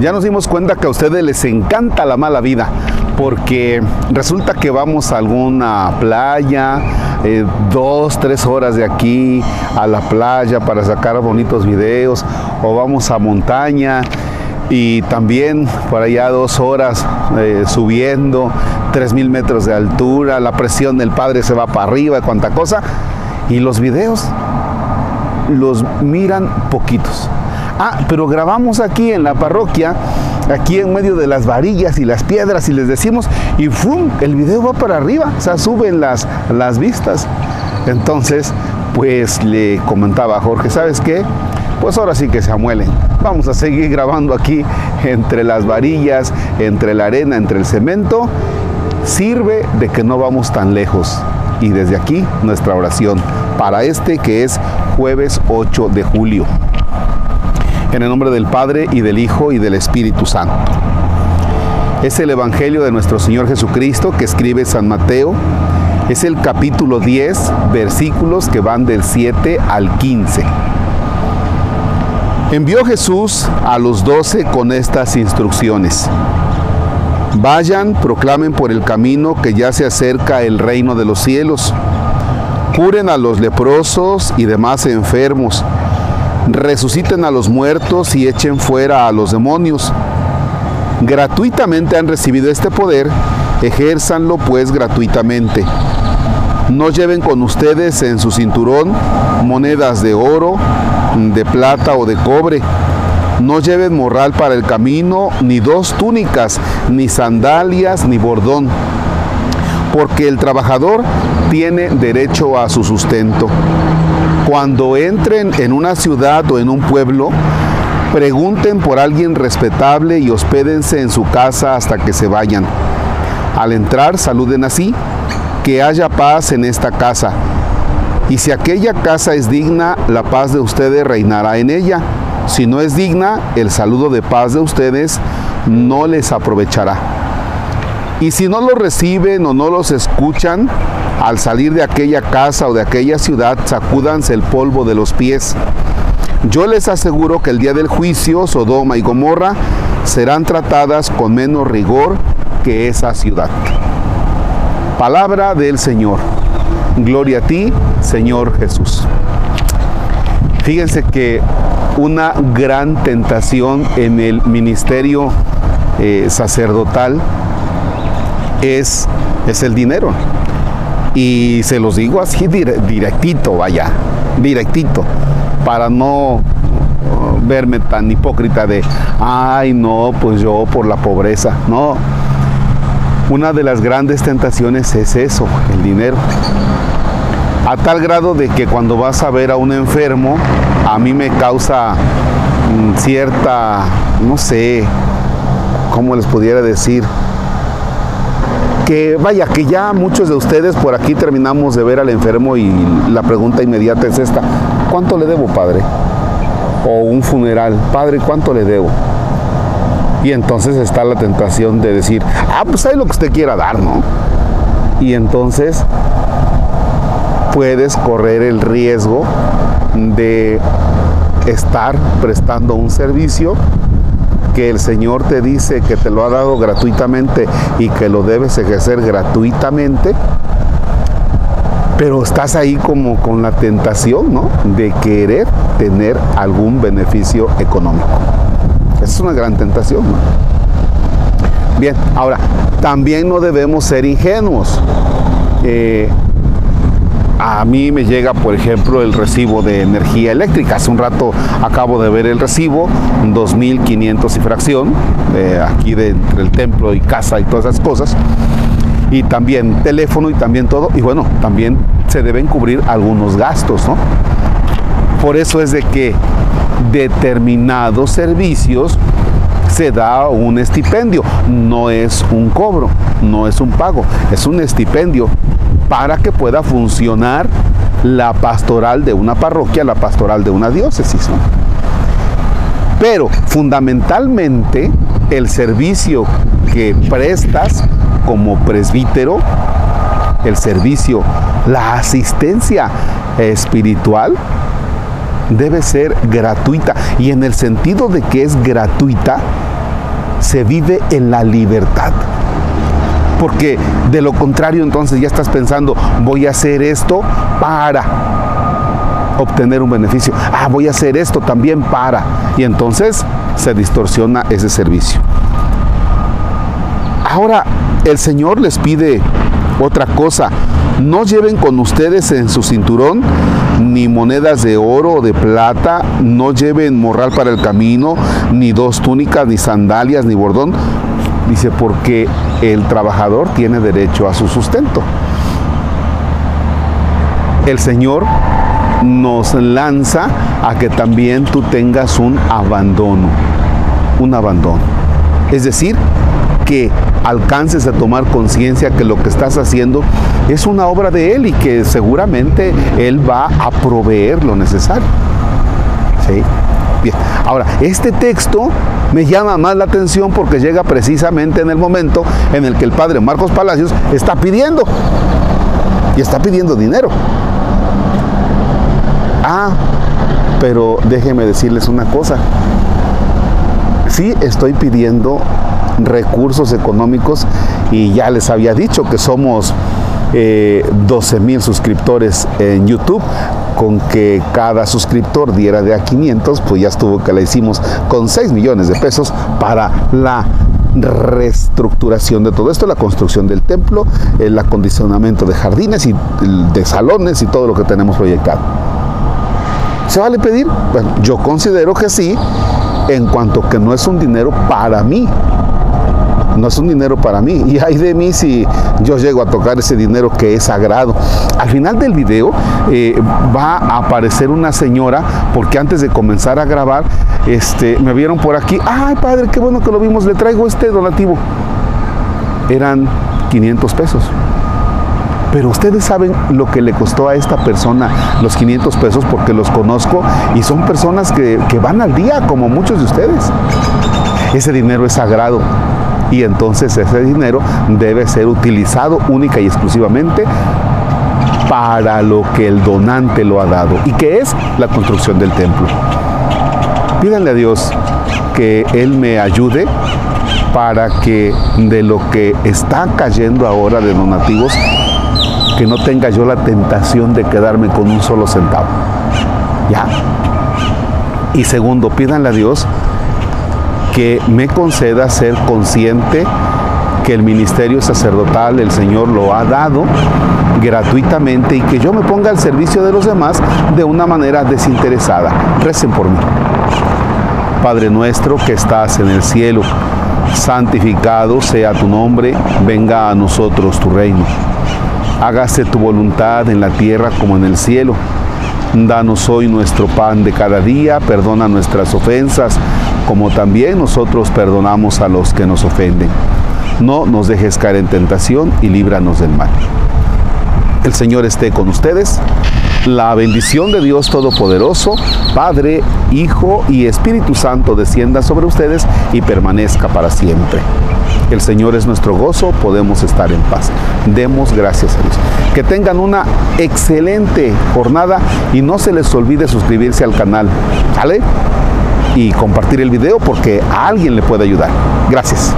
Ya nos dimos cuenta que a ustedes les encanta la mala vida, porque resulta que vamos a alguna playa, eh, dos, tres horas de aquí a la playa para sacar bonitos videos, o vamos a montaña y también por allá dos horas eh, subiendo, tres mil metros de altura, la presión del padre se va para arriba, cuánta cosa, y los videos los miran poquitos. Ah, pero grabamos aquí en la parroquia, aquí en medio de las varillas y las piedras y les decimos, y ¡fum! El video va para arriba, o sea, suben las, las vistas. Entonces, pues le comentaba a Jorge, ¿sabes qué? Pues ahora sí que se amuelen. Vamos a seguir grabando aquí entre las varillas, entre la arena, entre el cemento. Sirve de que no vamos tan lejos. Y desde aquí nuestra oración para este que es jueves 8 de julio. En el nombre del Padre y del Hijo y del Espíritu Santo. Es el Evangelio de nuestro Señor Jesucristo que escribe San Mateo. Es el capítulo 10, versículos que van del 7 al 15. Envió Jesús a los doce con estas instrucciones. Vayan, proclamen por el camino que ya se acerca el reino de los cielos. Curen a los leprosos y demás enfermos resuciten a los muertos y echen fuera a los demonios. Gratuitamente han recibido este poder, ejérzanlo pues gratuitamente. No lleven con ustedes en su cinturón monedas de oro, de plata o de cobre. No lleven morral para el camino, ni dos túnicas, ni sandalias, ni bordón, porque el trabajador tiene derecho a su sustento. Cuando entren en una ciudad o en un pueblo, pregunten por alguien respetable y hospédense en su casa hasta que se vayan. Al entrar, saluden así, que haya paz en esta casa. Y si aquella casa es digna, la paz de ustedes reinará en ella. Si no es digna, el saludo de paz de ustedes no les aprovechará. Y si no los reciben o no los escuchan, al salir de aquella casa o de aquella ciudad, sacúdanse el polvo de los pies. Yo les aseguro que el día del juicio, Sodoma y Gomorra serán tratadas con menos rigor que esa ciudad. Palabra del Señor. Gloria a ti, Señor Jesús. Fíjense que una gran tentación en el ministerio eh, sacerdotal es, es el dinero. Y se los digo así directito, vaya, directito, para no uh, verme tan hipócrita de, ay no, pues yo por la pobreza. No, una de las grandes tentaciones es eso, el dinero. A tal grado de que cuando vas a ver a un enfermo, a mí me causa mm, cierta, no sé, ¿cómo les pudiera decir? Que vaya, que ya muchos de ustedes por aquí terminamos de ver al enfermo y la pregunta inmediata es esta, ¿cuánto le debo, padre? O un funeral, padre, ¿cuánto le debo? Y entonces está la tentación de decir, ah, pues hay lo que usted quiera dar, ¿no? Y entonces puedes correr el riesgo de estar prestando un servicio que el Señor te dice que te lo ha dado gratuitamente y que lo debes ejercer gratuitamente, pero estás ahí como con la tentación, ¿no? De querer tener algún beneficio económico. Es una gran tentación. Bien, ahora, también no debemos ser ingenuos. Eh, a mí me llega, por ejemplo, el recibo de energía eléctrica. Hace un rato acabo de ver el recibo, 2.500 y fracción, eh, aquí de, entre el templo y casa y todas esas cosas. Y también teléfono y también todo. Y bueno, también se deben cubrir algunos gastos, ¿no? Por eso es de que determinados servicios se da un estipendio, no es un cobro, no es un pago, es un estipendio para que pueda funcionar la pastoral de una parroquia, la pastoral de una diócesis. Pero fundamentalmente el servicio que prestas como presbítero, el servicio, la asistencia espiritual, debe ser gratuita. Y en el sentido de que es gratuita, se vive en la libertad. Porque de lo contrario entonces ya estás pensando, voy a hacer esto para obtener un beneficio. Ah, voy a hacer esto también para. Y entonces se distorsiona ese servicio. Ahora el Señor les pide otra cosa. No lleven con ustedes en su cinturón ni monedas de oro o de plata, no lleven morral para el camino, ni dos túnicas, ni sandalias, ni bordón. Dice, porque el trabajador tiene derecho a su sustento. El Señor nos lanza a que también tú tengas un abandono, un abandono. Es decir, que alcances a tomar conciencia que lo que estás haciendo es una obra de Él y que seguramente Él va a proveer lo necesario. ¿Sí? Bien. Ahora, este texto me llama más la atención porque llega precisamente en el momento en el que el padre Marcos Palacios está pidiendo. Y está pidiendo dinero. Ah, pero déjenme decirles una cosa. Sí estoy pidiendo recursos económicos y ya les había dicho que somos 12 eh, mil suscriptores en YouTube, con que cada suscriptor diera de a 500, pues ya estuvo que la hicimos con 6 millones de pesos para la reestructuración de todo esto, la construcción del templo, el acondicionamiento de jardines y de salones y todo lo que tenemos proyectado. ¿Se vale pedir? Bueno, yo considero que sí, en cuanto que no es un dinero para mí, no es un dinero para mí. Y hay de mí si yo llego a tocar ese dinero que es sagrado. Al final del video eh, va a aparecer una señora, porque antes de comenzar a grabar, este, me vieron por aquí. Ay, padre, qué bueno que lo vimos, le traigo este donativo. Eran 500 pesos. Pero ustedes saben lo que le costó a esta persona los 500 pesos porque los conozco y son personas que, que van al día como muchos de ustedes. Ese dinero es sagrado y entonces ese dinero debe ser utilizado única y exclusivamente para lo que el donante lo ha dado y que es la construcción del templo. Pídanle a Dios que Él me ayude para que de lo que está cayendo ahora de donativos, que no tenga yo la tentación de quedarme con un solo centavo. ¿Ya? Y segundo, pídanle a Dios que me conceda ser consciente que el ministerio sacerdotal el Señor lo ha dado gratuitamente y que yo me ponga al servicio de los demás de una manera desinteresada. Recen por mí. Padre nuestro que estás en el cielo, santificado sea tu nombre, venga a nosotros tu reino. Hágase tu voluntad en la tierra como en el cielo. Danos hoy nuestro pan de cada día, perdona nuestras ofensas como también nosotros perdonamos a los que nos ofenden. No nos dejes caer en tentación y líbranos del mal. El Señor esté con ustedes. La bendición de Dios Todopoderoso, Padre, Hijo y Espíritu Santo descienda sobre ustedes y permanezca para siempre. El Señor es nuestro gozo, podemos estar en paz. Demos gracias a Dios. Que tengan una excelente jornada y no se les olvide suscribirse al canal. ¿Sale? Y compartir el video porque a alguien le puede ayudar. Gracias.